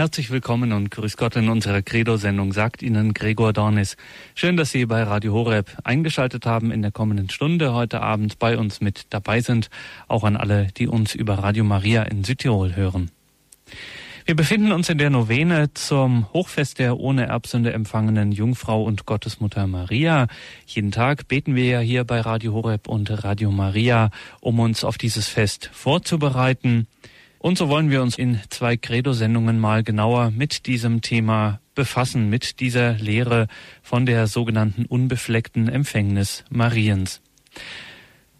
Herzlich willkommen und grüß Gott in unserer Credo-Sendung, sagt Ihnen Gregor Dornis. Schön, dass Sie bei Radio Horeb eingeschaltet haben in der kommenden Stunde heute Abend bei uns mit dabei sind. Auch an alle, die uns über Radio Maria in Südtirol hören. Wir befinden uns in der Novene zum Hochfest der ohne Erbsünde empfangenen Jungfrau und Gottesmutter Maria. Jeden Tag beten wir ja hier bei Radio Horeb und Radio Maria, um uns auf dieses Fest vorzubereiten. Und so wollen wir uns in zwei Credo-Sendungen mal genauer mit diesem Thema befassen, mit dieser Lehre von der sogenannten unbefleckten Empfängnis Mariens.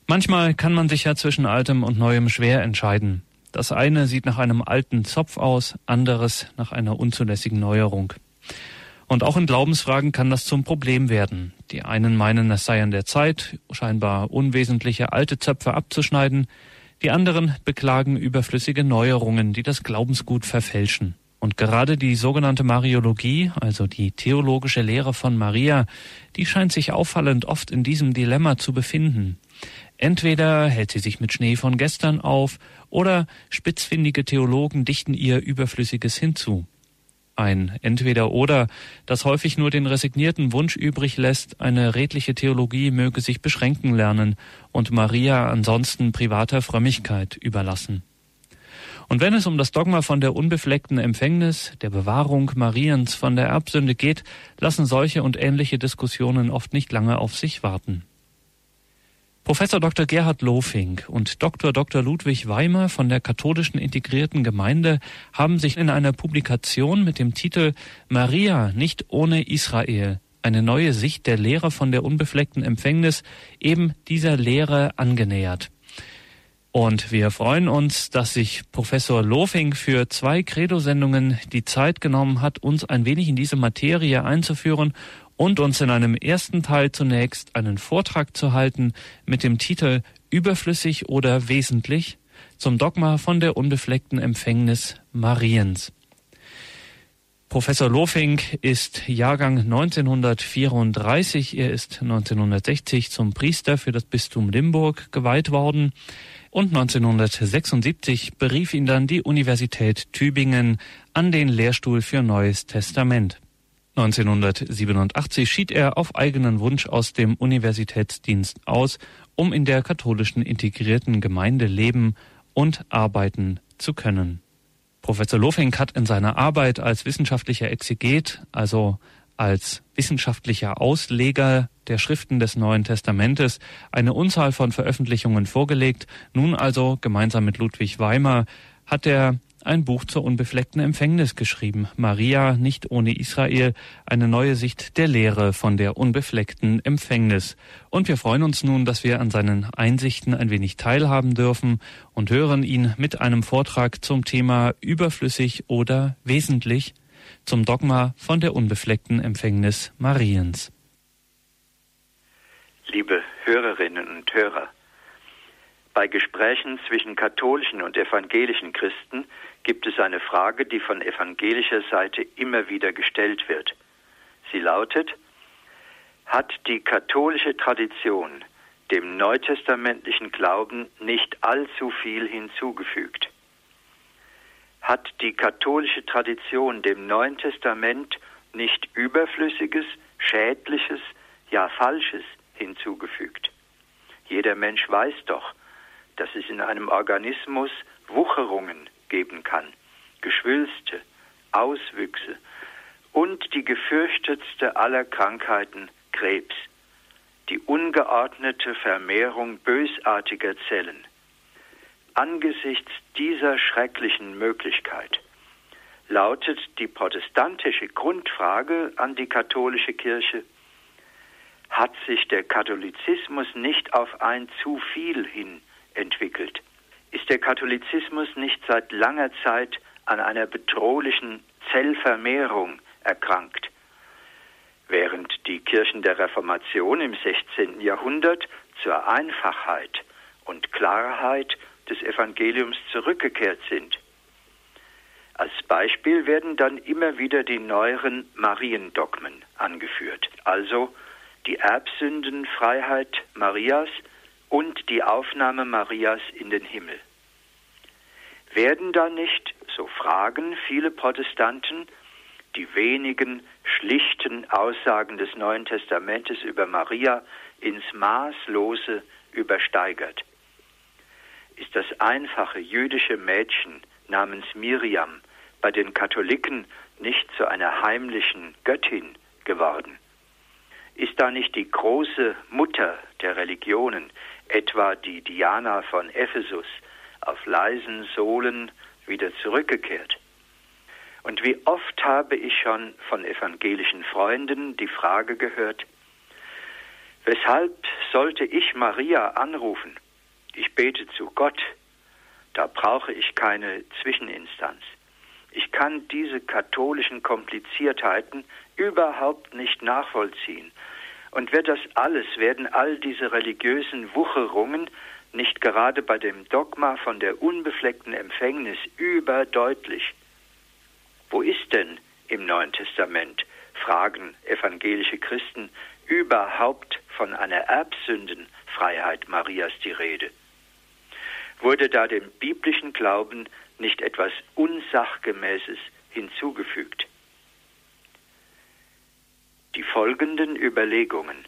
Manchmal kann man sich ja zwischen Altem und Neuem schwer entscheiden. Das eine sieht nach einem alten Zopf aus, anderes nach einer unzulässigen Neuerung. Und auch in Glaubensfragen kann das zum Problem werden. Die einen meinen, es sei an der Zeit, scheinbar unwesentliche alte Zöpfe abzuschneiden, die anderen beklagen überflüssige Neuerungen, die das Glaubensgut verfälschen. Und gerade die sogenannte Mariologie, also die theologische Lehre von Maria, die scheint sich auffallend oft in diesem Dilemma zu befinden. Entweder hält sie sich mit Schnee von gestern auf, oder spitzfindige Theologen dichten ihr Überflüssiges hinzu ein Entweder-Oder, das häufig nur den resignierten Wunsch übrig lässt, eine redliche Theologie möge sich beschränken lernen und Maria ansonsten privater Frömmigkeit überlassen. Und wenn es um das Dogma von der unbefleckten Empfängnis, der Bewahrung Mariens von der Erbsünde geht, lassen solche und ähnliche Diskussionen oft nicht lange auf sich warten. Professor Dr. Gerhard Lofink und Dr. Dr. Ludwig Weimer von der katholischen integrierten Gemeinde haben sich in einer Publikation mit dem Titel Maria nicht ohne Israel eine neue Sicht der Lehre von der unbefleckten Empfängnis eben dieser Lehre angenähert. Und wir freuen uns, dass sich Professor Lofing für zwei Credo-Sendungen die Zeit genommen hat, uns ein wenig in diese Materie einzuführen und uns in einem ersten Teil zunächst einen Vortrag zu halten mit dem Titel Überflüssig oder wesentlich zum Dogma von der unbefleckten Empfängnis Mariens. Professor Lofink ist Jahrgang 1934. Er ist 1960 zum Priester für das Bistum Limburg geweiht worden und 1976 berief ihn dann die Universität Tübingen an den Lehrstuhl für Neues Testament. 1987 schied er auf eigenen Wunsch aus dem Universitätsdienst aus, um in der katholischen integrierten Gemeinde leben und arbeiten zu können. Professor Lofink hat in seiner Arbeit als wissenschaftlicher Exeget, also als wissenschaftlicher Ausleger der Schriften des Neuen Testamentes eine Unzahl von Veröffentlichungen vorgelegt. Nun also gemeinsam mit Ludwig Weimer hat er ein Buch zur unbefleckten Empfängnis geschrieben. Maria, nicht ohne Israel, eine neue Sicht der Lehre von der unbefleckten Empfängnis. Und wir freuen uns nun, dass wir an seinen Einsichten ein wenig teilhaben dürfen und hören ihn mit einem Vortrag zum Thema überflüssig oder wesentlich zum Dogma von der unbefleckten Empfängnis Mariens. Liebe Hörerinnen und Hörer, bei Gesprächen zwischen katholischen und evangelischen Christen gibt es eine Frage, die von evangelischer Seite immer wieder gestellt wird. Sie lautet, hat die katholische Tradition dem neutestamentlichen Glauben nicht allzu viel hinzugefügt? Hat die katholische Tradition dem Neuen Testament nicht Überflüssiges, Schädliches, ja Falsches hinzugefügt? Jeder Mensch weiß doch, dass es in einem Organismus Wucherungen geben kann, Geschwülste, Auswüchse und die gefürchtetste aller Krankheiten, Krebs, die ungeordnete Vermehrung bösartiger Zellen. Angesichts dieser schrecklichen Möglichkeit lautet die protestantische Grundfrage an die katholische Kirche, hat sich der Katholizismus nicht auf ein zu viel hin entwickelt? Ist der Katholizismus nicht seit langer Zeit an einer bedrohlichen Zellvermehrung erkrankt. Während die Kirchen der Reformation im 16. Jahrhundert zur Einfachheit und Klarheit des Evangeliums zurückgekehrt sind. Als Beispiel werden dann immer wieder die neueren Mariendogmen angeführt, also die Erbsündenfreiheit Marias und die Aufnahme Marias in den Himmel. Werden da nicht, so fragen viele Protestanten, die wenigen schlichten Aussagen des Neuen Testamentes über Maria ins Maßlose übersteigert? Ist das einfache jüdische Mädchen namens Miriam bei den Katholiken nicht zu einer heimlichen Göttin geworden? Ist da nicht die große Mutter der Religionen, etwa die Diana von Ephesus, auf leisen Sohlen wieder zurückgekehrt? Und wie oft habe ich schon von evangelischen Freunden die Frage gehört, weshalb sollte ich Maria anrufen? Ich bete zu Gott, da brauche ich keine Zwischeninstanz. Ich kann diese katholischen Kompliziertheiten überhaupt nicht nachvollziehen. Und wird das alles, werden all diese religiösen Wucherungen nicht gerade bei dem Dogma von der unbefleckten Empfängnis überdeutlich? Wo ist denn im Neuen Testament, fragen evangelische Christen, überhaupt von einer Erbsündenfreiheit Marias die Rede? Wurde da dem biblischen Glauben nicht etwas Unsachgemäßes hinzugefügt? Die folgenden Überlegungen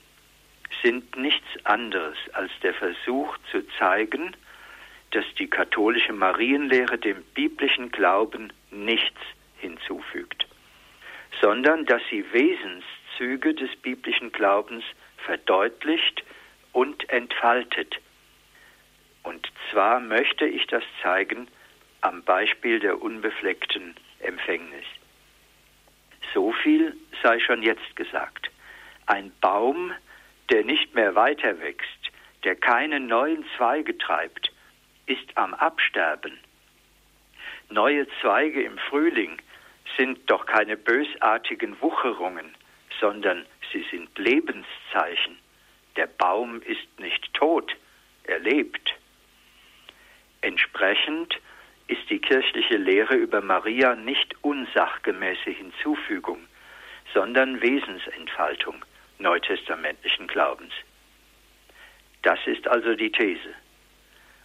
sind nichts anderes als der Versuch zu zeigen, dass die katholische Marienlehre dem biblischen Glauben nichts hinzufügt, sondern dass sie Wesenszüge des biblischen Glaubens verdeutlicht und entfaltet. Und zwar möchte ich das zeigen am Beispiel der unbefleckten Empfängnis. So viel sei schon jetzt gesagt. Ein Baum, der nicht mehr weiter wächst, der keine neuen Zweige treibt, ist am Absterben. Neue Zweige im Frühling sind doch keine bösartigen Wucherungen, sondern sie sind Lebenszeichen. Der Baum ist nicht tot, er lebt. Entsprechend ist die kirchliche Lehre über Maria nicht unsachgemäße Hinzufügung, sondern Wesensentfaltung neutestamentlichen Glaubens. Das ist also die These.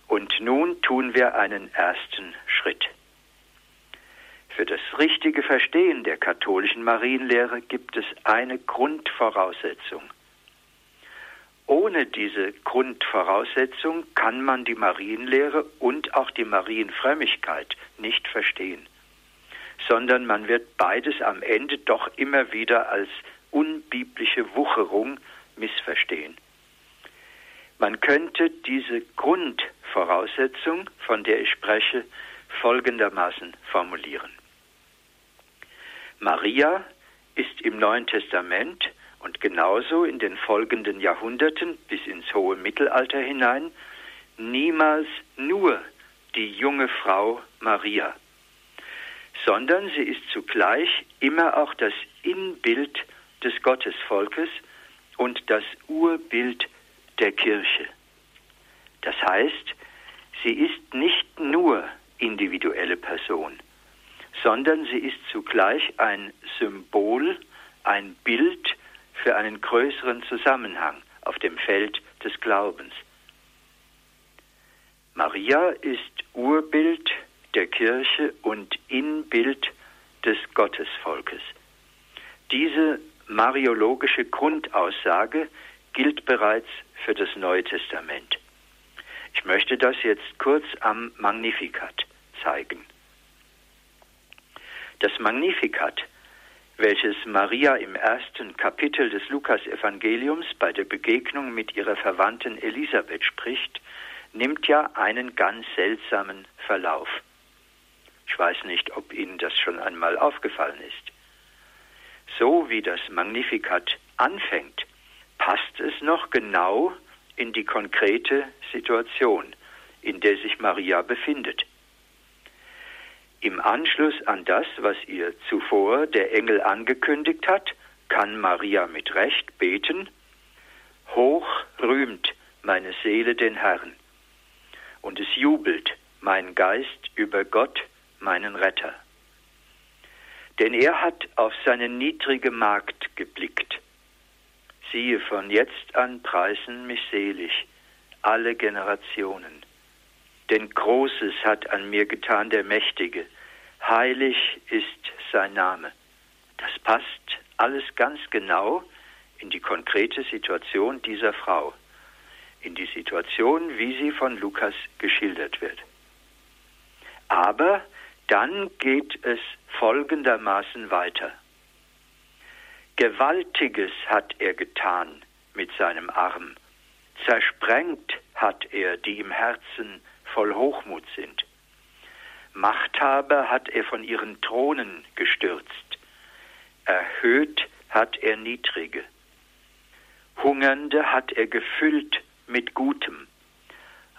Und nun tun wir einen ersten Schritt. Für das richtige Verstehen der katholischen Marienlehre gibt es eine Grundvoraussetzung. Ohne diese Grundvoraussetzung kann man die Marienlehre und auch die Marienfrömmigkeit nicht verstehen, sondern man wird beides am Ende doch immer wieder als unbiblische Wucherung missverstehen. Man könnte diese Grundvoraussetzung, von der ich spreche, folgendermaßen formulieren. Maria ist im Neuen Testament und genauso in den folgenden Jahrhunderten bis ins hohe Mittelalter hinein niemals nur die junge Frau Maria, sondern sie ist zugleich immer auch das Inbild des Gottesvolkes und das Urbild der Kirche. Das heißt, sie ist nicht nur individuelle Person, sondern sie ist zugleich ein Symbol, ein Bild für einen größeren Zusammenhang auf dem Feld des Glaubens. Maria ist Urbild der Kirche und Inbild des Gottesvolkes. Diese mariologische Grundaussage gilt bereits für das Neue Testament. Ich möchte das jetzt kurz am Magnificat zeigen. Das Magnificat welches Maria im ersten Kapitel des Lukas-Evangeliums bei der Begegnung mit ihrer Verwandten Elisabeth spricht, nimmt ja einen ganz seltsamen Verlauf. Ich weiß nicht, ob Ihnen das schon einmal aufgefallen ist. So wie das Magnificat anfängt, passt es noch genau in die konkrete Situation, in der sich Maria befindet. Im Anschluss an das, was ihr zuvor der Engel angekündigt hat, kann Maria mit Recht beten, Hoch rühmt meine Seele den Herrn, und es jubelt mein Geist über Gott, meinen Retter. Denn er hat auf seine niedrige Magd geblickt. Siehe, von jetzt an preisen mich selig alle Generationen. Denn Großes hat an mir getan der Mächtige. Heilig ist sein Name. Das passt alles ganz genau in die konkrete Situation dieser Frau, in die Situation, wie sie von Lukas geschildert wird. Aber dann geht es folgendermaßen weiter. Gewaltiges hat er getan mit seinem Arm, zersprengt hat er, die im Herzen voll Hochmut sind. Machthaber hat er von ihren Thronen gestürzt, erhöht hat er Niedrige, Hungernde hat er gefüllt mit Gutem,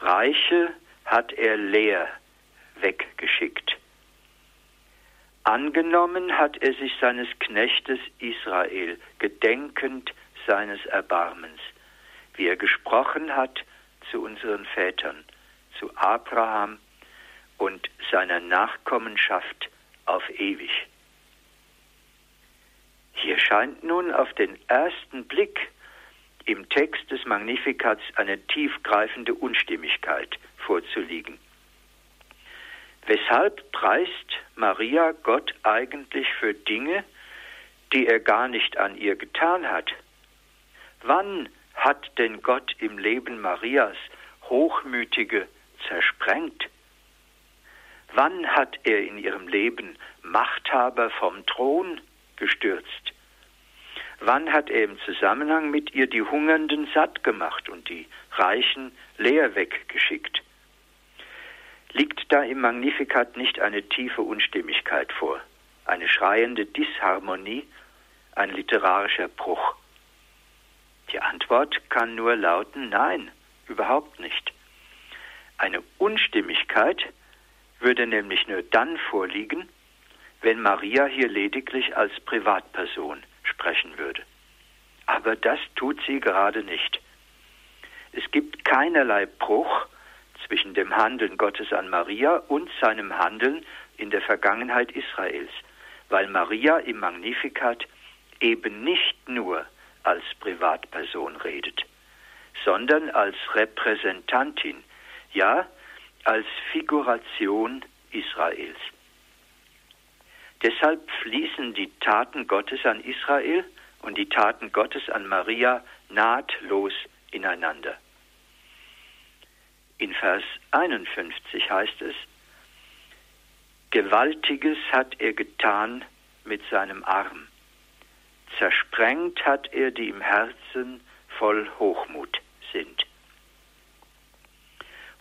Reiche hat er leer weggeschickt. Angenommen hat er sich seines Knechtes Israel, gedenkend seines Erbarmens, wie er gesprochen hat zu unseren Vätern, zu Abraham und seiner Nachkommenschaft auf ewig. Hier scheint nun auf den ersten Blick im Text des Magnifikats eine tiefgreifende Unstimmigkeit vorzuliegen. Weshalb preist Maria Gott eigentlich für Dinge, die er gar nicht an ihr getan hat? Wann hat denn Gott im Leben Marias Hochmütige zersprengt? Wann hat er in ihrem Leben Machthaber vom Thron gestürzt? Wann hat er im Zusammenhang mit ihr die Hungernden satt gemacht und die Reichen leer weggeschickt? liegt da im Magnificat nicht eine tiefe Unstimmigkeit vor, eine schreiende Disharmonie, ein literarischer Bruch? Die Antwort kann nur lauten Nein, überhaupt nicht. Eine Unstimmigkeit würde nämlich nur dann vorliegen, wenn Maria hier lediglich als Privatperson sprechen würde. Aber das tut sie gerade nicht. Es gibt keinerlei Bruch zwischen dem Handeln Gottes an Maria und seinem Handeln in der Vergangenheit Israels, weil Maria im Magnificat eben nicht nur als Privatperson redet, sondern als Repräsentantin, ja, als Figuration Israels. Deshalb fließen die Taten Gottes an Israel und die Taten Gottes an Maria nahtlos ineinander. In Vers 51 heißt es, Gewaltiges hat er getan mit seinem Arm. Zersprengt hat er, die im Herzen voll Hochmut sind.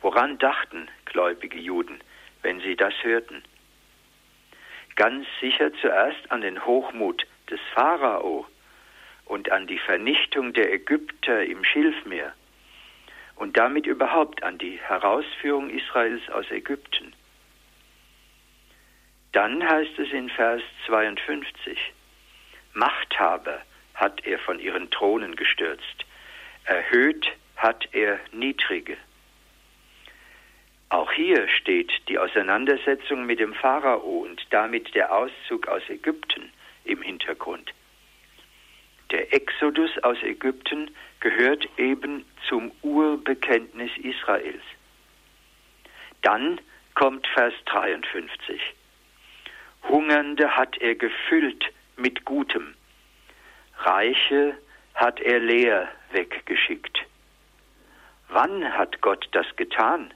Woran dachten gläubige Juden, wenn sie das hörten? Ganz sicher zuerst an den Hochmut des Pharao und an die Vernichtung der Ägypter im Schilfmeer und damit überhaupt an die Herausführung Israels aus Ägypten. Dann heißt es in Vers 52, Machthaber hat er von ihren Thronen gestürzt, erhöht hat er Niedrige. Auch hier steht die Auseinandersetzung mit dem Pharao und damit der Auszug aus Ägypten im Hintergrund. Der Exodus aus Ägypten gehört eben zum Urbekenntnis Israels. Dann kommt Vers 53. Hungernde hat er gefüllt mit Gutem, Reiche hat er leer weggeschickt. Wann hat Gott das getan?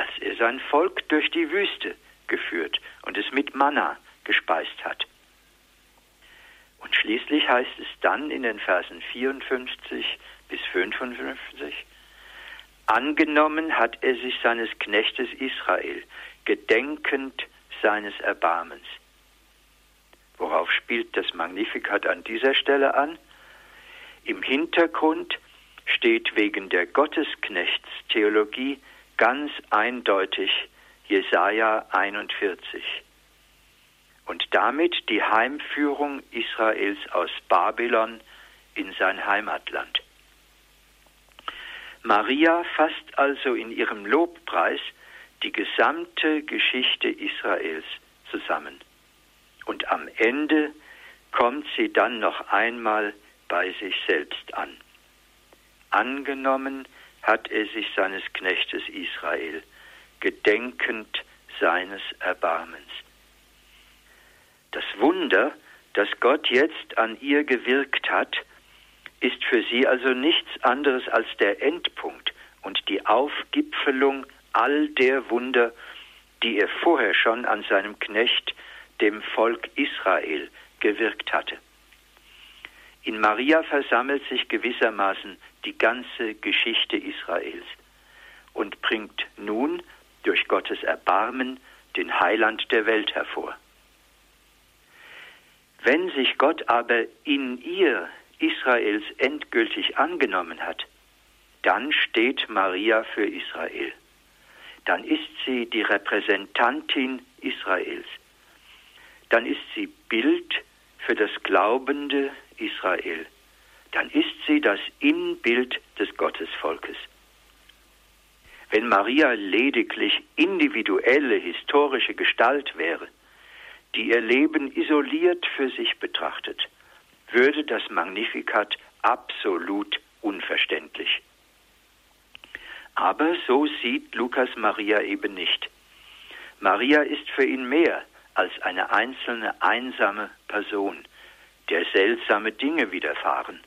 Als er sein Volk durch die Wüste geführt und es mit Manna gespeist hat. Und schließlich heißt es dann in den Versen 54 bis 55, angenommen hat er sich seines Knechtes Israel, gedenkend seines Erbarmens. Worauf spielt das Magnificat an dieser Stelle an? Im Hintergrund steht wegen der Gottesknechtstheologie ganz eindeutig Jesaja 41 und damit die Heimführung Israels aus Babylon in sein Heimatland. Maria fasst also in ihrem Lobpreis die gesamte Geschichte Israels zusammen. Und am Ende kommt sie dann noch einmal bei sich selbst an. Angenommen hat er sich seines Knechtes Israel, gedenkend seines Erbarmens. Das Wunder, das Gott jetzt an ihr gewirkt hat, ist für sie also nichts anderes als der Endpunkt und die Aufgipfelung all der Wunder, die er vorher schon an seinem Knecht, dem Volk Israel, gewirkt hatte. In Maria versammelt sich gewissermaßen die ganze Geschichte Israels und bringt nun durch Gottes Erbarmen den Heiland der Welt hervor. Wenn sich Gott aber in ihr Israels endgültig angenommen hat, dann steht Maria für Israel. Dann ist sie die Repräsentantin Israels. Dann ist sie Bild für das glaubende Israel. Dann ist sie das Inbild des Gottesvolkes. Wenn Maria lediglich individuelle historische Gestalt wäre, die ihr Leben isoliert für sich betrachtet, würde das Magnificat absolut unverständlich. Aber so sieht Lukas Maria eben nicht. Maria ist für ihn mehr als eine einzelne einsame Person, der seltsame Dinge widerfahren.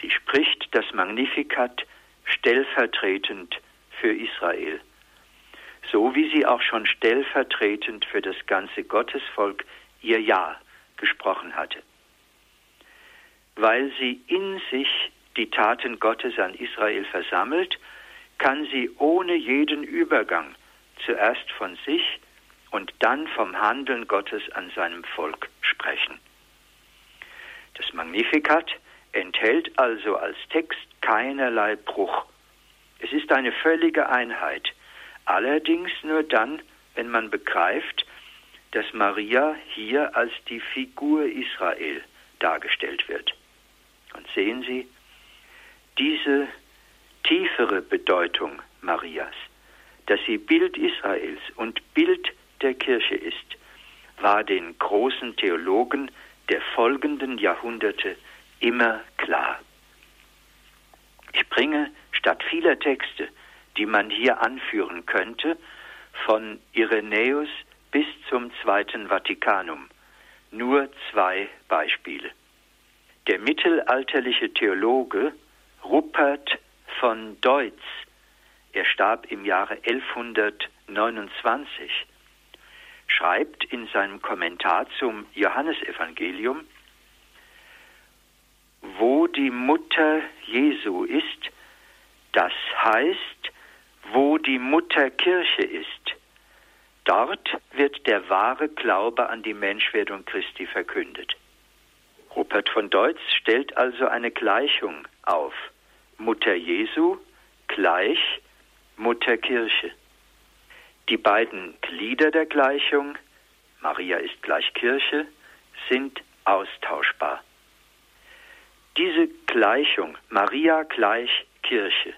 Sie spricht das Magnificat stellvertretend für Israel, so wie sie auch schon stellvertretend für das ganze Gottesvolk ihr Ja gesprochen hatte weil sie in sich die Taten Gottes an Israel versammelt, kann sie ohne jeden Übergang zuerst von sich und dann vom Handeln Gottes an seinem Volk sprechen. Das Magnificat enthält also als Text keinerlei Bruch. Es ist eine völlige Einheit, allerdings nur dann, wenn man begreift, dass Maria hier als die Figur Israel dargestellt wird. Und sehen Sie, diese tiefere Bedeutung Marias, dass sie Bild Israels und Bild der Kirche ist, war den großen Theologen der folgenden Jahrhunderte immer klar. Ich bringe statt vieler Texte, die man hier anführen könnte, von Irenäus bis zum Zweiten Vatikanum, nur zwei Beispiele. Der mittelalterliche Theologe Rupert von Deutz, er starb im Jahre 1129, schreibt in seinem Kommentar zum Johannesevangelium, wo die Mutter Jesu ist, das heißt, wo die Mutter Kirche ist, dort wird der wahre Glaube an die Menschwerdung Christi verkündet. Rupert von Deutz stellt also eine Gleichung auf. Mutter Jesu gleich Mutter Kirche. Die beiden Glieder der Gleichung, Maria ist gleich Kirche, sind austauschbar. Diese Gleichung, Maria gleich Kirche,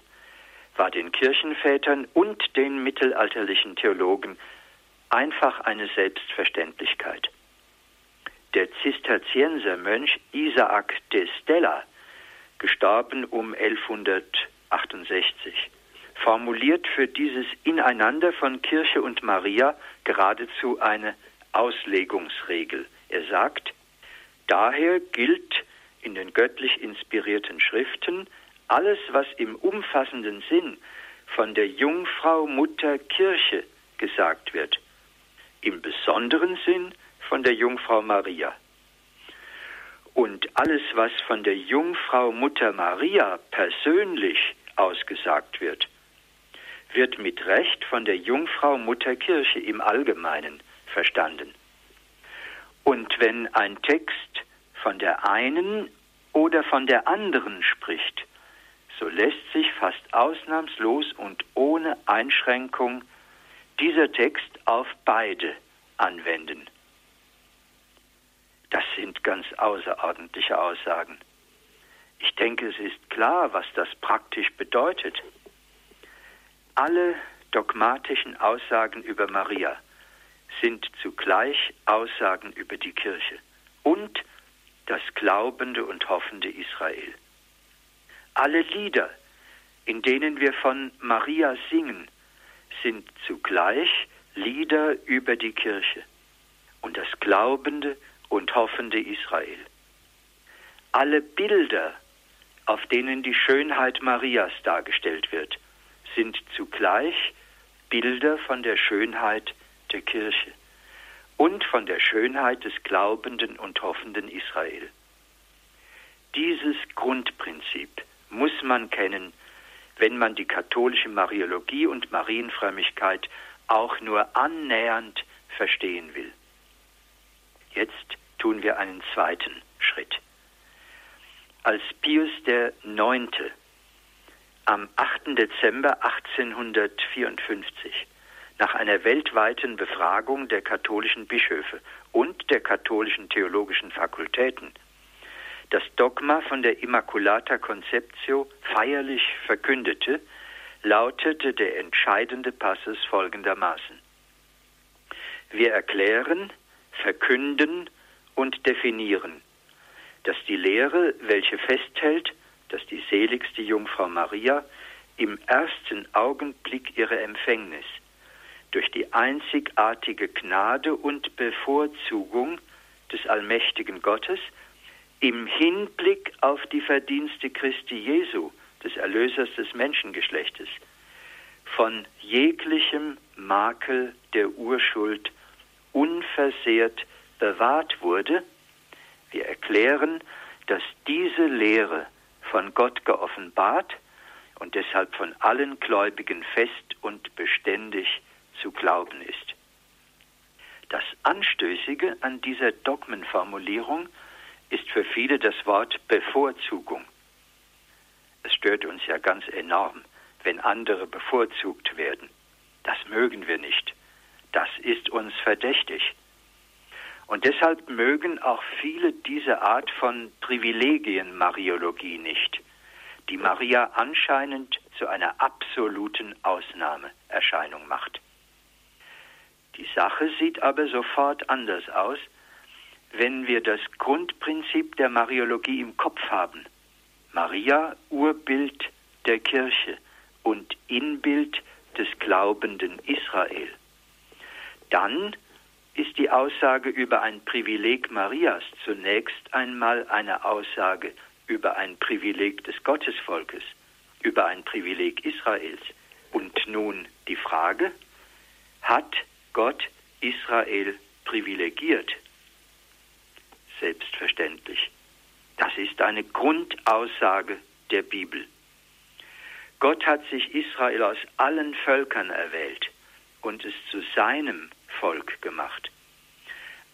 war den Kirchenvätern und den mittelalterlichen Theologen einfach eine Selbstverständlichkeit der Zisterziensermönch Isaac de Stella, gestorben um 1168, formuliert für dieses Ineinander von Kirche und Maria geradezu eine Auslegungsregel. Er sagt, daher gilt in den göttlich inspirierten Schriften alles, was im umfassenden Sinn von der Jungfrau Mutter Kirche gesagt wird, im besonderen Sinn von der Jungfrau Maria. Und alles, was von der Jungfrau Mutter Maria persönlich ausgesagt wird, wird mit Recht von der Jungfrau Mutter Kirche im Allgemeinen verstanden. Und wenn ein Text von der einen oder von der anderen spricht, so lässt sich fast ausnahmslos und ohne Einschränkung dieser Text auf beide anwenden. Das sind ganz außerordentliche Aussagen. Ich denke, es ist klar, was das praktisch bedeutet. Alle dogmatischen Aussagen über Maria sind zugleich Aussagen über die Kirche und das glaubende und hoffende Israel. Alle Lieder, in denen wir von Maria singen, sind zugleich Lieder über die Kirche und das glaubende und hoffende Israel. Alle Bilder, auf denen die Schönheit Marias dargestellt wird, sind zugleich Bilder von der Schönheit der Kirche und von der Schönheit des glaubenden und hoffenden Israel. Dieses Grundprinzip muss man kennen, wenn man die katholische Mariologie und Marienfrömmigkeit auch nur annähernd verstehen will. Jetzt tun wir einen zweiten Schritt. Als Pius IX. am 8. Dezember 1854 nach einer weltweiten Befragung der katholischen Bischöfe und der katholischen theologischen Fakultäten das Dogma von der Immaculata Conceptio feierlich verkündete, lautete der entscheidende Passus folgendermaßen. Wir erklären, verkünden und definieren, dass die Lehre, welche festhält, dass die seligste Jungfrau Maria im ersten Augenblick ihrer Empfängnis durch die einzigartige Gnade und Bevorzugung des allmächtigen Gottes im Hinblick auf die Verdienste Christi Jesu, des Erlösers des Menschengeschlechtes, von jeglichem Makel der Urschuld unversehrt bewahrt wurde, wir erklären, dass diese Lehre von Gott geoffenbart und deshalb von allen Gläubigen fest und beständig zu glauben ist. Das Anstößige an dieser Dogmenformulierung ist für viele das Wort Bevorzugung. Es stört uns ja ganz enorm, wenn andere bevorzugt werden. Das mögen wir nicht. Das ist uns verdächtig. Und deshalb mögen auch viele diese Art von Privilegien-Mariologie nicht, die Maria anscheinend zu einer absoluten Ausnahmeerscheinung macht. Die Sache sieht aber sofort anders aus, wenn wir das Grundprinzip der Mariologie im Kopf haben. Maria, Urbild der Kirche und Inbild des glaubenden Israel. Dann ist die Aussage über ein Privileg Marias zunächst einmal eine Aussage über ein Privileg des Gottesvolkes, über ein Privileg Israels. Und nun die Frage, hat Gott Israel privilegiert? selbstverständlich. Das ist eine Grundaussage der Bibel. Gott hat sich Israel aus allen Völkern erwählt und es zu seinem Volk gemacht.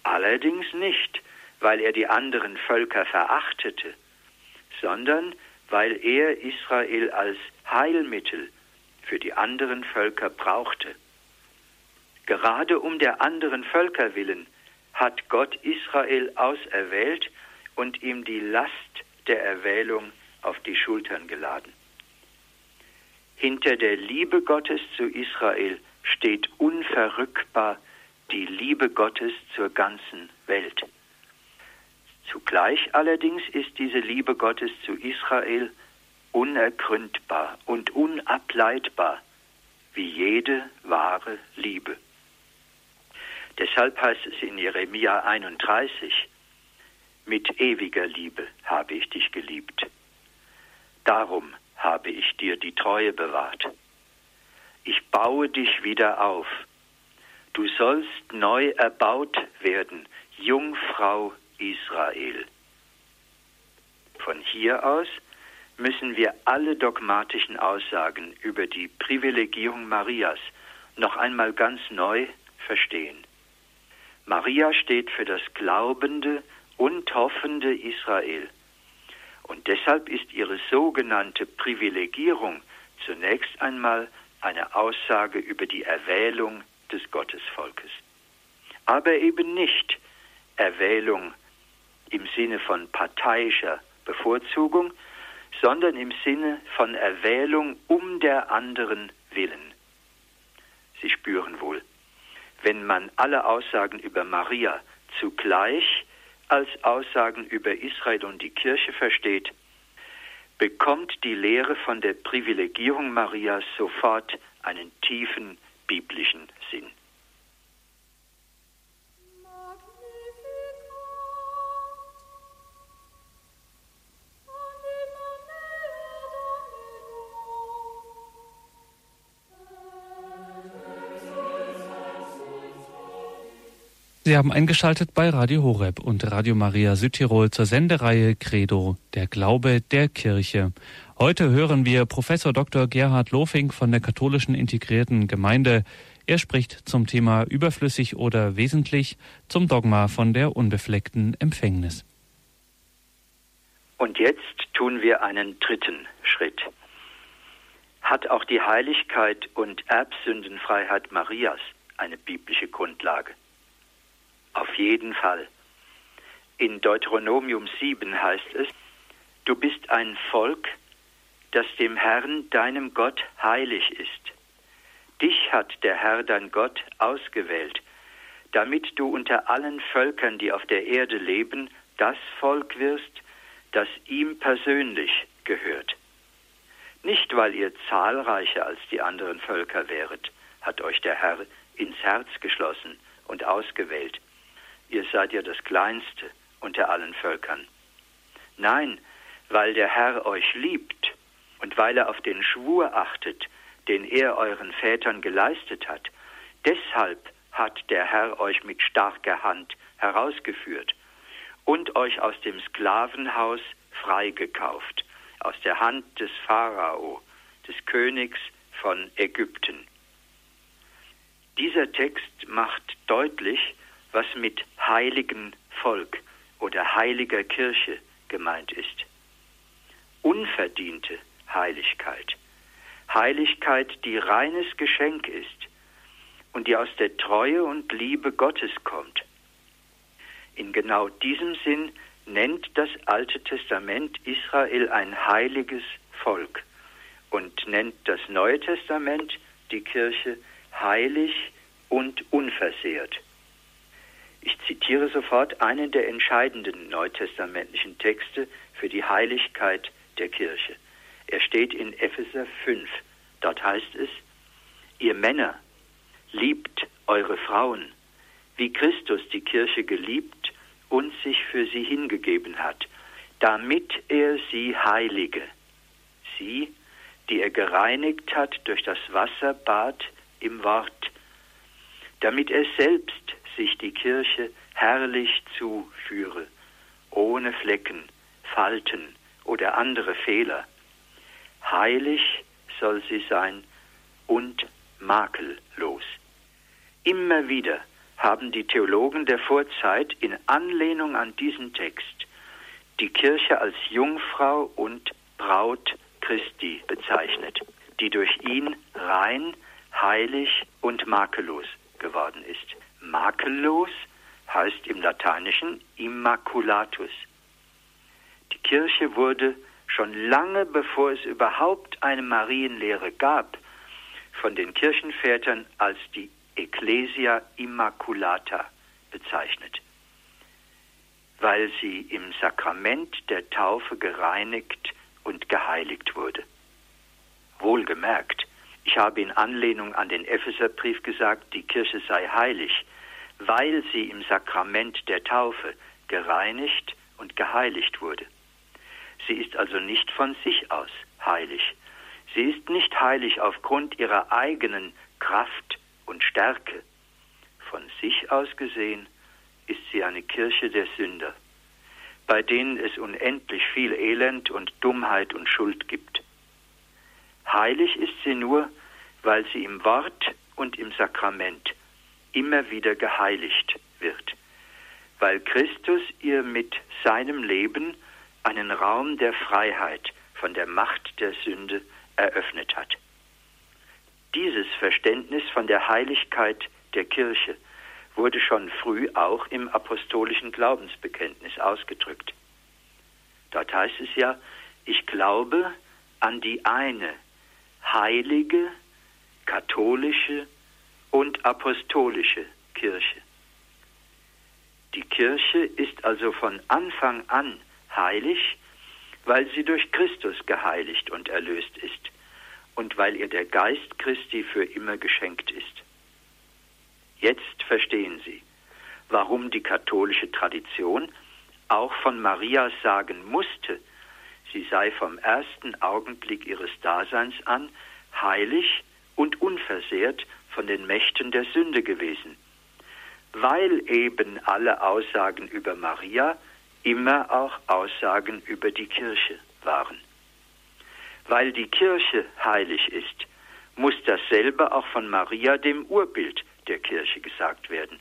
Allerdings nicht, weil er die anderen Völker verachtete, sondern weil er Israel als Heilmittel für die anderen Völker brauchte. Gerade um der anderen Völker willen hat Gott Israel auserwählt und ihm die Last der Erwählung auf die Schultern geladen. Hinter der Liebe Gottes zu Israel steht unverrückbar die Liebe Gottes zur ganzen Welt. Zugleich allerdings ist diese Liebe Gottes zu Israel unergründbar und unableitbar wie jede wahre Liebe. Deshalb heißt es in Jeremia 31, mit ewiger Liebe habe ich dich geliebt. Darum habe ich dir die Treue bewahrt. Ich baue dich wieder auf. Du sollst neu erbaut werden, Jungfrau Israel. Von hier aus müssen wir alle dogmatischen Aussagen über die Privilegierung Marias noch einmal ganz neu verstehen. Maria steht für das glaubende und hoffende Israel. Und deshalb ist ihre sogenannte Privilegierung zunächst einmal eine Aussage über die Erwählung des Gottesvolkes. Aber eben nicht Erwählung im Sinne von parteiischer Bevorzugung, sondern im Sinne von Erwählung um der anderen willen. Sie spüren wohl, wenn man alle Aussagen über Maria zugleich als Aussagen über Israel und die Kirche versteht, bekommt die Lehre von der Privilegierung Marias sofort einen tiefen biblischen Sinn. Sie haben eingeschaltet bei Radio Horeb und Radio Maria Südtirol zur Sendereihe Credo, der Glaube der Kirche. Heute hören wir Professor Dr. Gerhard Lofing von der katholischen integrierten Gemeinde. Er spricht zum Thema überflüssig oder wesentlich zum Dogma von der unbefleckten Empfängnis. Und jetzt tun wir einen dritten Schritt. Hat auch die Heiligkeit und Erbsündenfreiheit Marias eine biblische Grundlage? Auf jeden Fall. In Deuteronomium 7 heißt es, du bist ein Volk, das dem Herrn, deinem Gott, heilig ist. Dich hat der Herr, dein Gott, ausgewählt, damit du unter allen Völkern, die auf der Erde leben, das Volk wirst, das ihm persönlich gehört. Nicht, weil ihr zahlreicher als die anderen Völker wäret, hat euch der Herr ins Herz geschlossen und ausgewählt, ihr seid ja das Kleinste unter allen Völkern. Nein, weil der Herr euch liebt und weil er auf den Schwur achtet, den er euren Vätern geleistet hat, deshalb hat der Herr euch mit starker Hand herausgeführt und euch aus dem Sklavenhaus freigekauft, aus der Hand des Pharao, des Königs von Ägypten. Dieser Text macht deutlich, was mit heiligen Volk oder heiliger Kirche gemeint ist. Unverdiente Heiligkeit. Heiligkeit, die reines Geschenk ist und die aus der Treue und Liebe Gottes kommt. In genau diesem Sinn nennt das Alte Testament Israel ein heiliges Volk und nennt das Neue Testament die Kirche heilig und unversehrt. Ich zitiere sofort einen der entscheidenden neutestamentlichen Texte für die Heiligkeit der Kirche. Er steht in Epheser 5. Dort heißt es, ihr Männer, liebt eure Frauen, wie Christus die Kirche geliebt und sich für sie hingegeben hat, damit er sie heilige. Sie, die er gereinigt hat durch das Wasserbad im Wort, damit er selbst sich die Kirche herrlich zuführe, ohne Flecken, Falten oder andere Fehler. Heilig soll sie sein und makellos. Immer wieder haben die Theologen der Vorzeit in Anlehnung an diesen Text die Kirche als Jungfrau und Braut Christi bezeichnet, die durch ihn rein, heilig und makellos geworden ist. Makellos heißt im Lateinischen Immaculatus. Die Kirche wurde schon lange bevor es überhaupt eine Marienlehre gab, von den Kirchenvätern als die Ecclesia Immaculata bezeichnet, weil sie im Sakrament der Taufe gereinigt und geheiligt wurde. Wohlgemerkt, ich habe in Anlehnung an den Epheserbrief gesagt, die Kirche sei heilig, weil sie im Sakrament der Taufe gereinigt und geheiligt wurde. Sie ist also nicht von sich aus heilig. Sie ist nicht heilig aufgrund ihrer eigenen Kraft und Stärke. Von sich aus gesehen ist sie eine Kirche der Sünder, bei denen es unendlich viel Elend und Dummheit und Schuld gibt. Heilig ist sie nur, weil sie im Wort und im Sakrament immer wieder geheiligt wird, weil Christus ihr mit seinem Leben einen Raum der Freiheit von der Macht der Sünde eröffnet hat. Dieses Verständnis von der Heiligkeit der Kirche wurde schon früh auch im apostolischen Glaubensbekenntnis ausgedrückt. Dort heißt es ja, ich glaube an die eine heilige, katholische und apostolische Kirche. Die Kirche ist also von Anfang an heilig, weil sie durch Christus geheiligt und erlöst ist und weil ihr der Geist Christi für immer geschenkt ist. Jetzt verstehen Sie, warum die katholische Tradition auch von Maria sagen musste, sie sei vom ersten Augenblick ihres Daseins an heilig und unversehrt von den Mächten der Sünde gewesen, weil eben alle Aussagen über Maria immer auch Aussagen über die Kirche waren. Weil die Kirche heilig ist, muss dasselbe auch von Maria, dem Urbild der Kirche, gesagt werden.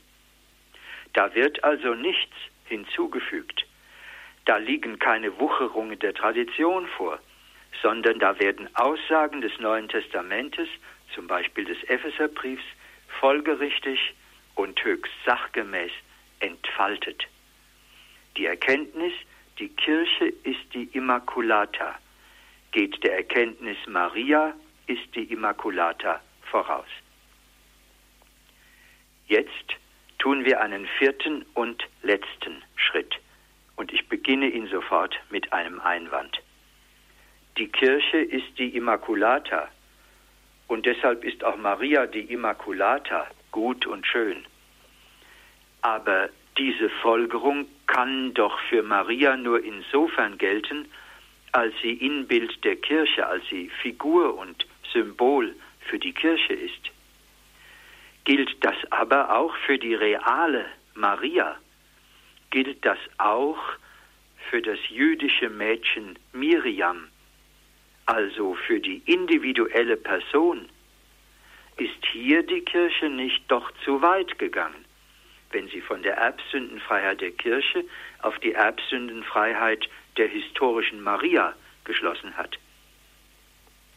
Da wird also nichts hinzugefügt. Da liegen keine Wucherungen der Tradition vor, sondern da werden Aussagen des Neuen Testamentes, zum Beispiel des Epheserbriefs, folgerichtig und höchst sachgemäß entfaltet. Die Erkenntnis, die Kirche ist die Immaculata, geht der Erkenntnis Maria ist die Immaculata voraus. Jetzt tun wir einen vierten und letzten Schritt. Und ich beginne ihn sofort mit einem Einwand. Die Kirche ist die Immaculata und deshalb ist auch Maria die Immaculata gut und schön. Aber diese Folgerung kann doch für Maria nur insofern gelten, als sie Inbild der Kirche, als sie Figur und Symbol für die Kirche ist. Gilt das aber auch für die reale Maria? Gilt das auch für das jüdische Mädchen Miriam, also für die individuelle Person? Ist hier die Kirche nicht doch zu weit gegangen? wenn sie von der Erbsündenfreiheit der Kirche auf die Erbsündenfreiheit der historischen Maria geschlossen hat.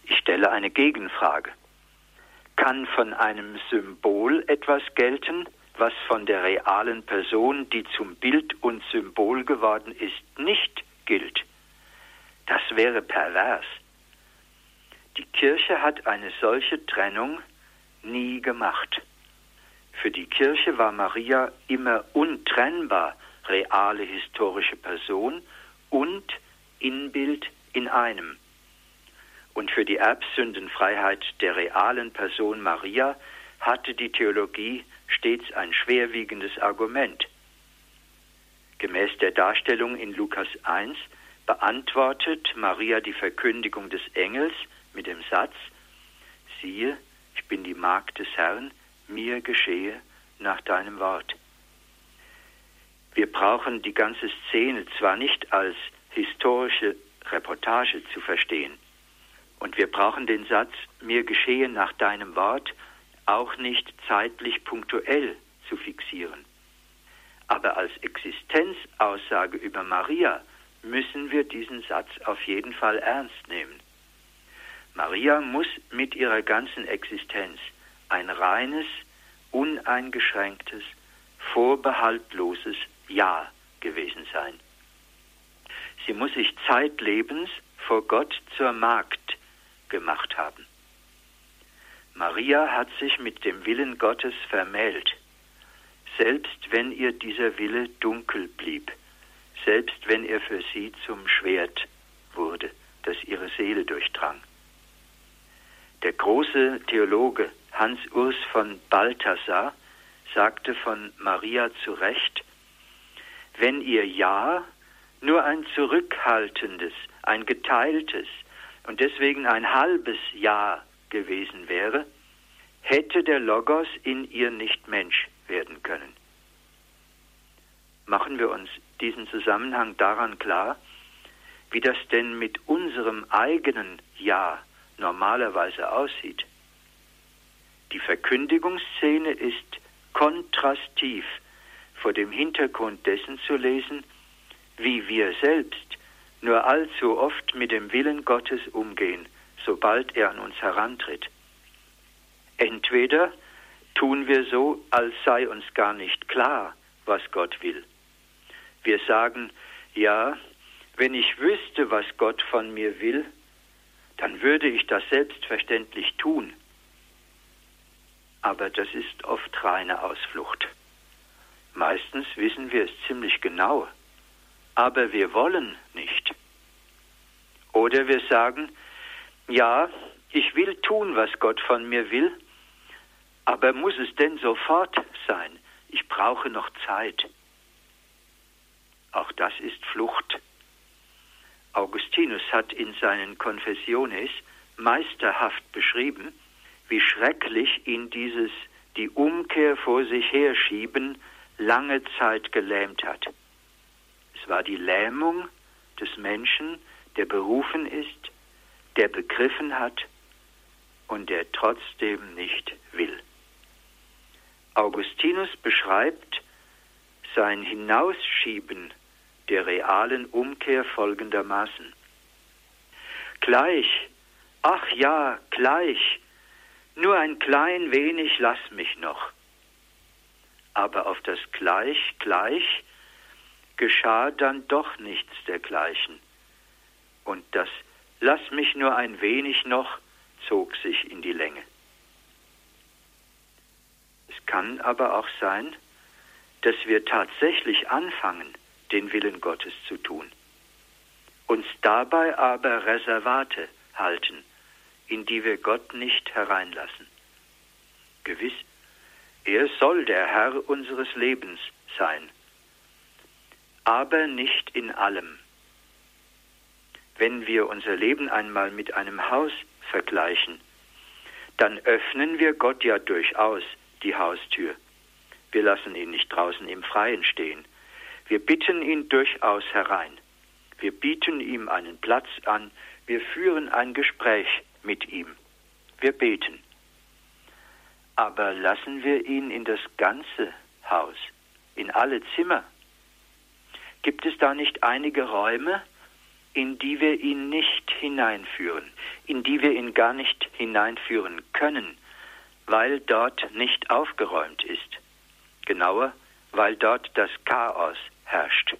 Ich stelle eine Gegenfrage. Kann von einem Symbol etwas gelten, was von der realen Person, die zum Bild und Symbol geworden ist, nicht gilt? Das wäre pervers. Die Kirche hat eine solche Trennung nie gemacht. Für die Kirche war Maria immer untrennbar reale historische Person und Inbild in einem. Und für die Erbsündenfreiheit der realen Person Maria hatte die Theologie stets ein schwerwiegendes Argument. Gemäß der Darstellung in Lukas 1 beantwortet Maria die Verkündigung des Engels mit dem Satz, siehe, ich bin die Magd des Herrn, mir geschehe nach deinem Wort. Wir brauchen die ganze Szene zwar nicht als historische Reportage zu verstehen, und wir brauchen den Satz, mir geschehe nach deinem Wort, auch nicht zeitlich punktuell zu fixieren. Aber als Existenzaussage über Maria müssen wir diesen Satz auf jeden Fall ernst nehmen. Maria muss mit ihrer ganzen Existenz ein reines, uneingeschränktes, vorbehaltloses Ja gewesen sein. Sie muss sich zeitlebens vor Gott zur Magd gemacht haben. Maria hat sich mit dem Willen Gottes vermählt, selbst wenn ihr dieser Wille dunkel blieb, selbst wenn er für sie zum Schwert wurde, das ihre Seele durchdrang. Der große Theologe Hans Urs von Balthasar sagte von Maria zu Recht, wenn ihr Ja nur ein zurückhaltendes, ein geteiltes und deswegen ein halbes Ja gewesen wäre, hätte der Logos in ihr nicht Mensch werden können. Machen wir uns diesen Zusammenhang daran klar, wie das denn mit unserem eigenen Ja normalerweise aussieht. Die Verkündigungsszene ist kontrastiv vor dem Hintergrund dessen zu lesen, wie wir selbst nur allzu oft mit dem Willen Gottes umgehen, sobald er an uns herantritt. Entweder tun wir so, als sei uns gar nicht klar, was Gott will. Wir sagen, ja, wenn ich wüsste, was Gott von mir will, dann würde ich das selbstverständlich tun aber das ist oft reine Ausflucht. Meistens wissen wir es ziemlich genau, aber wir wollen nicht. Oder wir sagen, ja, ich will tun, was Gott von mir will, aber muss es denn sofort sein? Ich brauche noch Zeit. Auch das ist Flucht. Augustinus hat in seinen Confessiones meisterhaft beschrieben, wie schrecklich ihn dieses die Umkehr vor sich herschieben lange Zeit gelähmt hat. Es war die Lähmung des Menschen, der berufen ist, der begriffen hat und der trotzdem nicht will. Augustinus beschreibt sein Hinausschieben der realen Umkehr folgendermaßen. Gleich, ach ja, gleich, nur ein klein wenig lass mich noch. Aber auf das gleich, gleich geschah dann doch nichts dergleichen. Und das lass mich nur ein wenig noch zog sich in die Länge. Es kann aber auch sein, dass wir tatsächlich anfangen, den Willen Gottes zu tun, uns dabei aber Reservate halten, in die wir Gott nicht hereinlassen. Gewiss, er soll der Herr unseres Lebens sein, aber nicht in allem. Wenn wir unser Leben einmal mit einem Haus vergleichen, dann öffnen wir Gott ja durchaus die Haustür. Wir lassen ihn nicht draußen im Freien stehen. Wir bitten ihn durchaus herein. Wir bieten ihm einen Platz an. Wir führen ein Gespräch mit ihm. Wir beten. Aber lassen wir ihn in das ganze Haus, in alle Zimmer. Gibt es da nicht einige Räume, in die wir ihn nicht hineinführen, in die wir ihn gar nicht hineinführen können, weil dort nicht aufgeräumt ist. Genauer, weil dort das Chaos herrscht.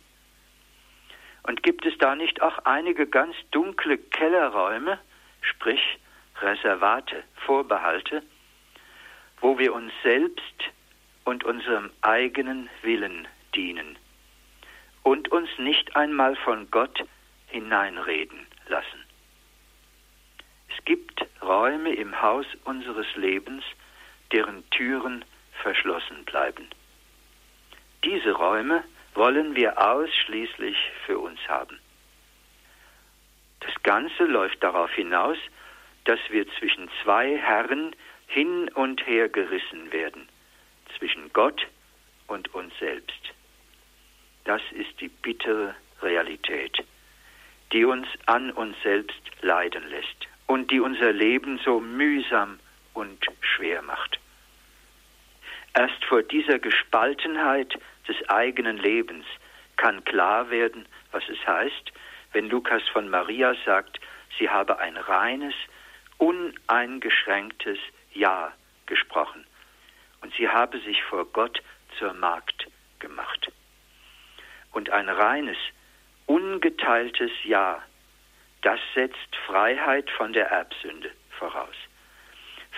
Und gibt es da nicht auch einige ganz dunkle Kellerräume, sprich Reservate, Vorbehalte, wo wir uns selbst und unserem eigenen Willen dienen und uns nicht einmal von Gott hineinreden lassen. Es gibt Räume im Haus unseres Lebens, deren Türen verschlossen bleiben. Diese Räume wollen wir ausschließlich für uns haben. Das Ganze läuft darauf hinaus, dass wir zwischen zwei Herren hin und her gerissen werden, zwischen Gott und uns selbst. Das ist die bittere Realität die uns an uns selbst leiden lässt und die unser Leben so mühsam und schwer macht. Erst vor dieser Gespaltenheit des eigenen Lebens kann klar werden, was es heißt, wenn Lukas von Maria sagt, sie habe ein reines, uneingeschränktes Ja gesprochen und sie habe sich vor Gott zur Magd gemacht. Und ein reines, ungeteiltes Ja, das setzt Freiheit von der Erbsünde voraus.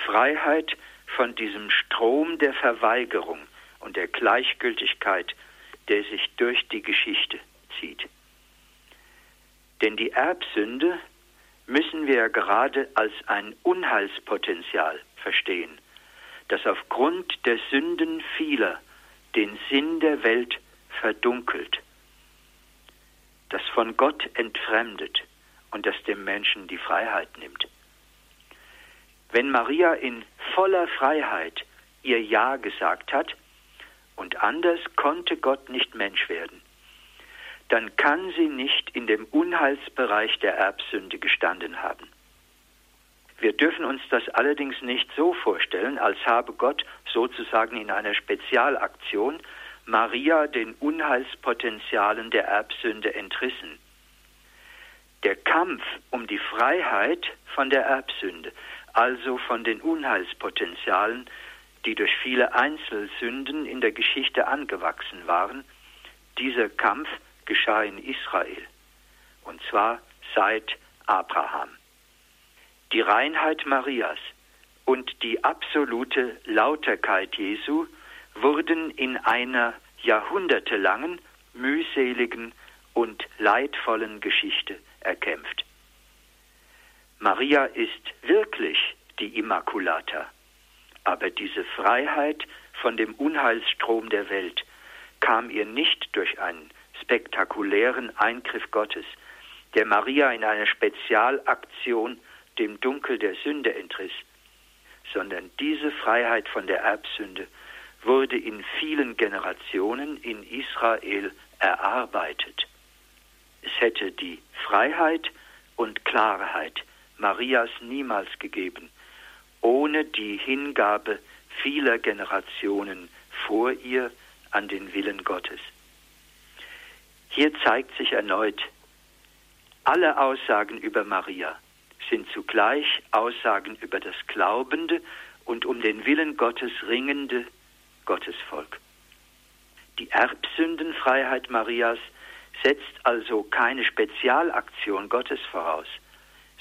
Freiheit von diesem Strom der Verweigerung und der Gleichgültigkeit, der sich durch die Geschichte zieht. Denn die Erbsünde müssen wir ja gerade als ein Unheilspotenzial verstehen, das aufgrund der Sünden vieler den Sinn der Welt verdunkelt das von Gott entfremdet und das dem Menschen die Freiheit nimmt. Wenn Maria in voller Freiheit ihr Ja gesagt hat, und anders konnte Gott nicht Mensch werden, dann kann sie nicht in dem Unheilsbereich der Erbsünde gestanden haben. Wir dürfen uns das allerdings nicht so vorstellen, als habe Gott sozusagen in einer Spezialaktion Maria den Unheilspotenzialen der Erbsünde entrissen. Der Kampf um die Freiheit von der Erbsünde, also von den Unheilspotenzialen, die durch viele Einzelsünden in der Geschichte angewachsen waren, dieser Kampf geschah in Israel, und zwar seit Abraham. Die Reinheit Marias und die absolute Lauterkeit Jesu wurden in einer jahrhundertelangen, mühseligen und leidvollen Geschichte erkämpft. Maria ist wirklich die Immaculata. Aber diese Freiheit von dem Unheilsstrom der Welt kam ihr nicht durch einen spektakulären Eingriff Gottes, der Maria in einer Spezialaktion dem Dunkel der Sünde entriss, sondern diese Freiheit von der Erbsünde wurde in vielen Generationen in Israel erarbeitet. Es hätte die Freiheit und Klarheit Marias niemals gegeben, ohne die Hingabe vieler Generationen vor ihr an den Willen Gottes. Hier zeigt sich erneut, alle Aussagen über Maria sind zugleich Aussagen über das glaubende und um den Willen Gottes ringende Gottesvolk. Die Erbsündenfreiheit Marias setzt also keine Spezialaktion Gottes voraus,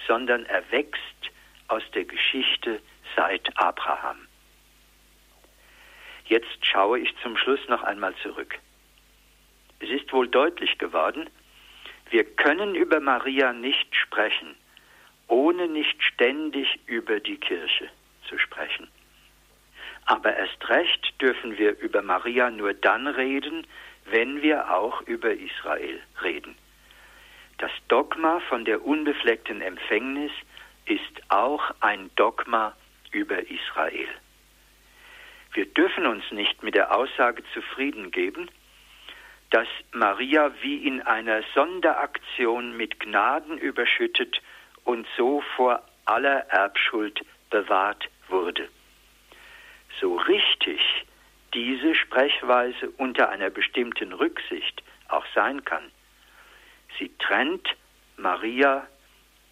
sondern erwächst aus der Geschichte seit Abraham. Jetzt schaue ich zum Schluss noch einmal zurück. Es ist wohl deutlich geworden, wir können über Maria nicht sprechen, ohne nicht ständig über die Kirche zu sprechen. Aber erst recht dürfen wir über Maria nur dann reden, wenn wir auch über Israel reden. Das Dogma von der unbefleckten Empfängnis ist auch ein Dogma über Israel. Wir dürfen uns nicht mit der Aussage zufrieden geben, dass Maria wie in einer Sonderaktion mit Gnaden überschüttet und so vor aller Erbschuld bewahrt wurde. So richtig diese Sprechweise unter einer bestimmten Rücksicht auch sein kann, sie trennt Maria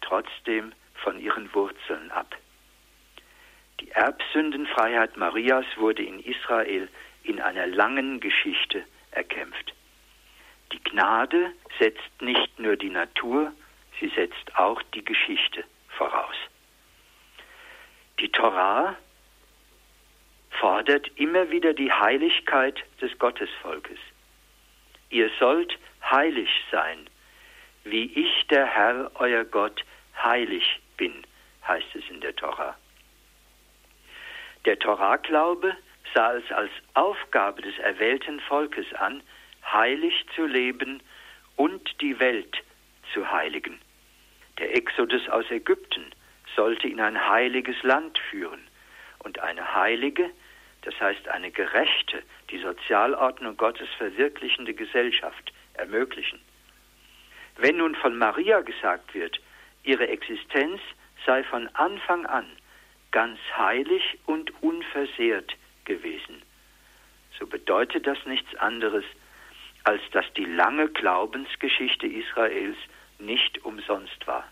trotzdem von ihren Wurzeln ab. Die Erbsündenfreiheit Marias wurde in Israel in einer langen Geschichte erkämpft. Die Gnade setzt nicht nur die Natur, sie setzt auch die Geschichte voraus. Die Torah fordert immer wieder die Heiligkeit des Gottesvolkes. Ihr sollt heilig sein, wie ich der Herr euer Gott heilig bin, heißt es in der Torah. Der Torah-Glaube sah es als Aufgabe des erwählten Volkes an, heilig zu leben und die Welt zu heiligen. Der Exodus aus Ägypten sollte in ein heiliges Land führen und eine heilige, das heißt eine gerechte, die Sozialordnung Gottes verwirklichende Gesellschaft ermöglichen. Wenn nun von Maria gesagt wird, ihre Existenz sei von Anfang an ganz heilig und unversehrt gewesen. So bedeutet das nichts anderes, als dass die lange Glaubensgeschichte Israels nicht umsonst war.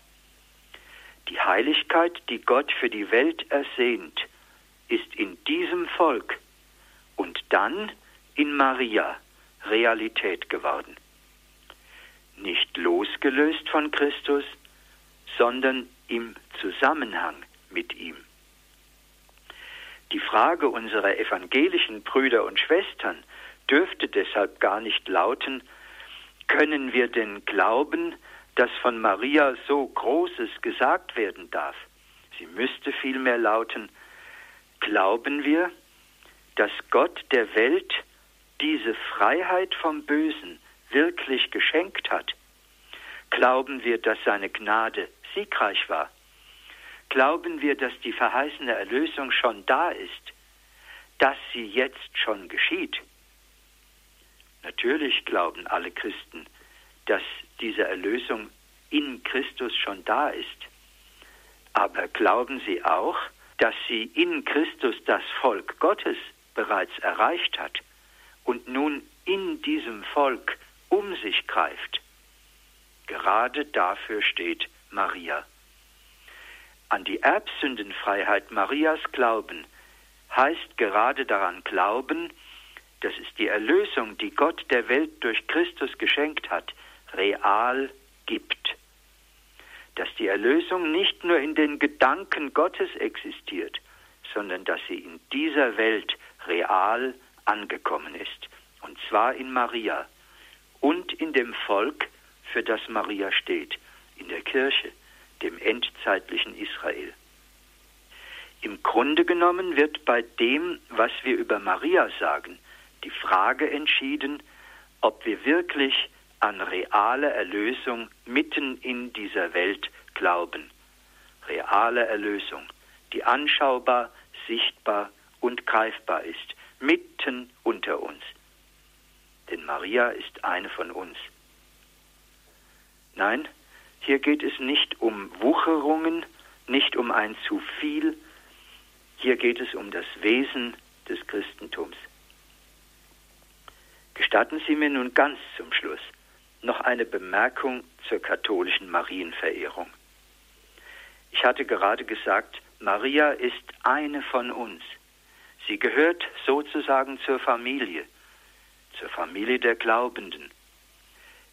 Die Heiligkeit, die Gott für die Welt ersehnt, ist in diesem Volk und dann in Maria Realität geworden. Nicht losgelöst von Christus, sondern im Zusammenhang mit ihm. Die Frage unserer evangelischen Brüder und Schwestern dürfte deshalb gar nicht lauten, können wir denn glauben, dass von Maria so Großes gesagt werden darf? Sie müsste vielmehr lauten, glauben wir, dass Gott der Welt diese Freiheit vom Bösen wirklich geschenkt hat? Glauben wir, dass seine Gnade siegreich war? Glauben wir, dass die verheißene Erlösung schon da ist, dass sie jetzt schon geschieht? Natürlich glauben alle Christen, dass diese Erlösung in Christus schon da ist. Aber glauben sie auch, dass sie in Christus das Volk Gottes bereits erreicht hat und nun in diesem Volk um sich greift? Gerade dafür steht Maria. An die Erbsündenfreiheit Marias glauben heißt gerade daran glauben, dass es die Erlösung, die Gott der Welt durch Christus geschenkt hat, real gibt. Dass die Erlösung nicht nur in den Gedanken Gottes existiert, sondern dass sie in dieser Welt real angekommen ist. Und zwar in Maria und in dem Volk, für das Maria steht, in der Kirche, dem endzeitlichen Israel. Im Grunde genommen wird bei dem, was wir über Maria sagen, die Frage entschieden, ob wir wirklich an reale Erlösung mitten in dieser Welt glauben. Reale Erlösung, die anschaubar, sichtbar und greifbar ist, mitten unter uns. Denn Maria ist eine von uns. Nein, hier geht es nicht um Wucherungen, nicht um ein zu viel, hier geht es um das Wesen des Christentums. Gestatten Sie mir nun ganz zum Schluss noch eine Bemerkung zur katholischen Marienverehrung. Ich hatte gerade gesagt, Maria ist eine von uns. Sie gehört sozusagen zur Familie, zur Familie der Glaubenden.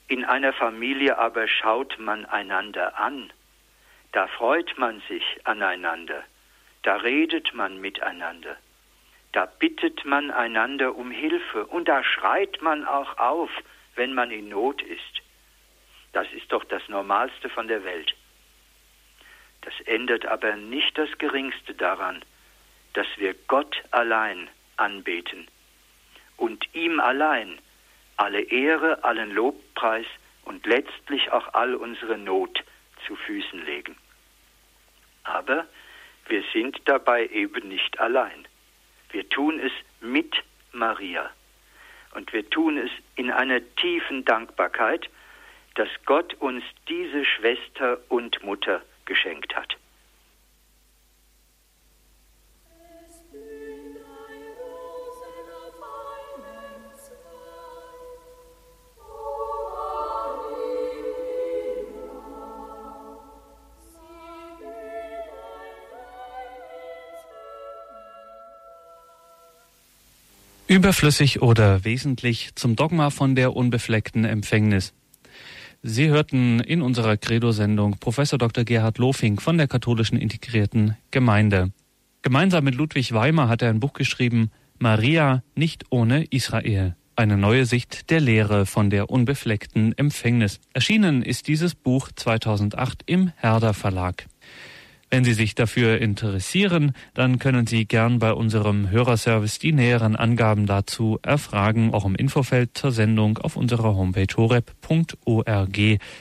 In einer Familie aber schaut man einander an, da freut man sich aneinander, da redet man miteinander, da bittet man einander um Hilfe und da schreit man auch auf, wenn man in Not ist. Das ist doch das Normalste von der Welt. Das ändert aber nicht das Geringste daran, dass wir Gott allein anbeten und ihm allein alle Ehre, allen Lobpreis und letztlich auch all unsere Not zu Füßen legen. Aber wir sind dabei eben nicht allein. Wir tun es mit Maria. Und wir tun es in einer tiefen Dankbarkeit, dass Gott uns diese Schwester und Mutter geschenkt hat. Überflüssig oder wesentlich zum Dogma von der unbefleckten Empfängnis. Sie hörten in unserer Credo-Sendung Professor Dr. Gerhard Lofink von der katholischen integrierten Gemeinde. Gemeinsam mit Ludwig Weimer hat er ein Buch geschrieben, Maria nicht ohne Israel. Eine neue Sicht der Lehre von der unbefleckten Empfängnis. Erschienen ist dieses Buch 2008 im Herder Verlag. Wenn Sie sich dafür interessieren, dann können Sie gern bei unserem Hörerservice die näheren Angaben dazu erfragen. Auch im Infofeld zur Sendung auf unserer Homepage horeb.org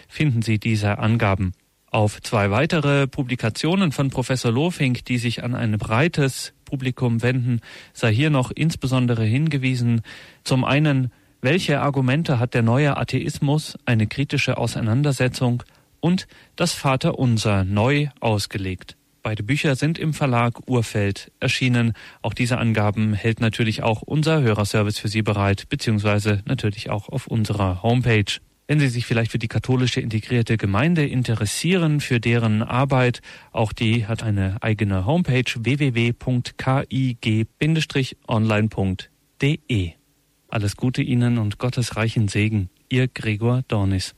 finden Sie diese Angaben. Auf zwei weitere Publikationen von Professor Lofink, die sich an ein breites Publikum wenden, sei hier noch insbesondere hingewiesen. Zum einen, welche Argumente hat der neue Atheismus, eine kritische Auseinandersetzung und das Vaterunser neu ausgelegt. Beide Bücher sind im Verlag Urfeld erschienen. Auch diese Angaben hält natürlich auch unser Hörerservice für Sie bereit, beziehungsweise natürlich auch auf unserer Homepage. Wenn Sie sich vielleicht für die katholische integrierte Gemeinde interessieren, für deren Arbeit, auch die hat eine eigene Homepage www.kig-online.de. Alles Gute Ihnen und Gottes reichen Segen. Ihr Gregor Dornis.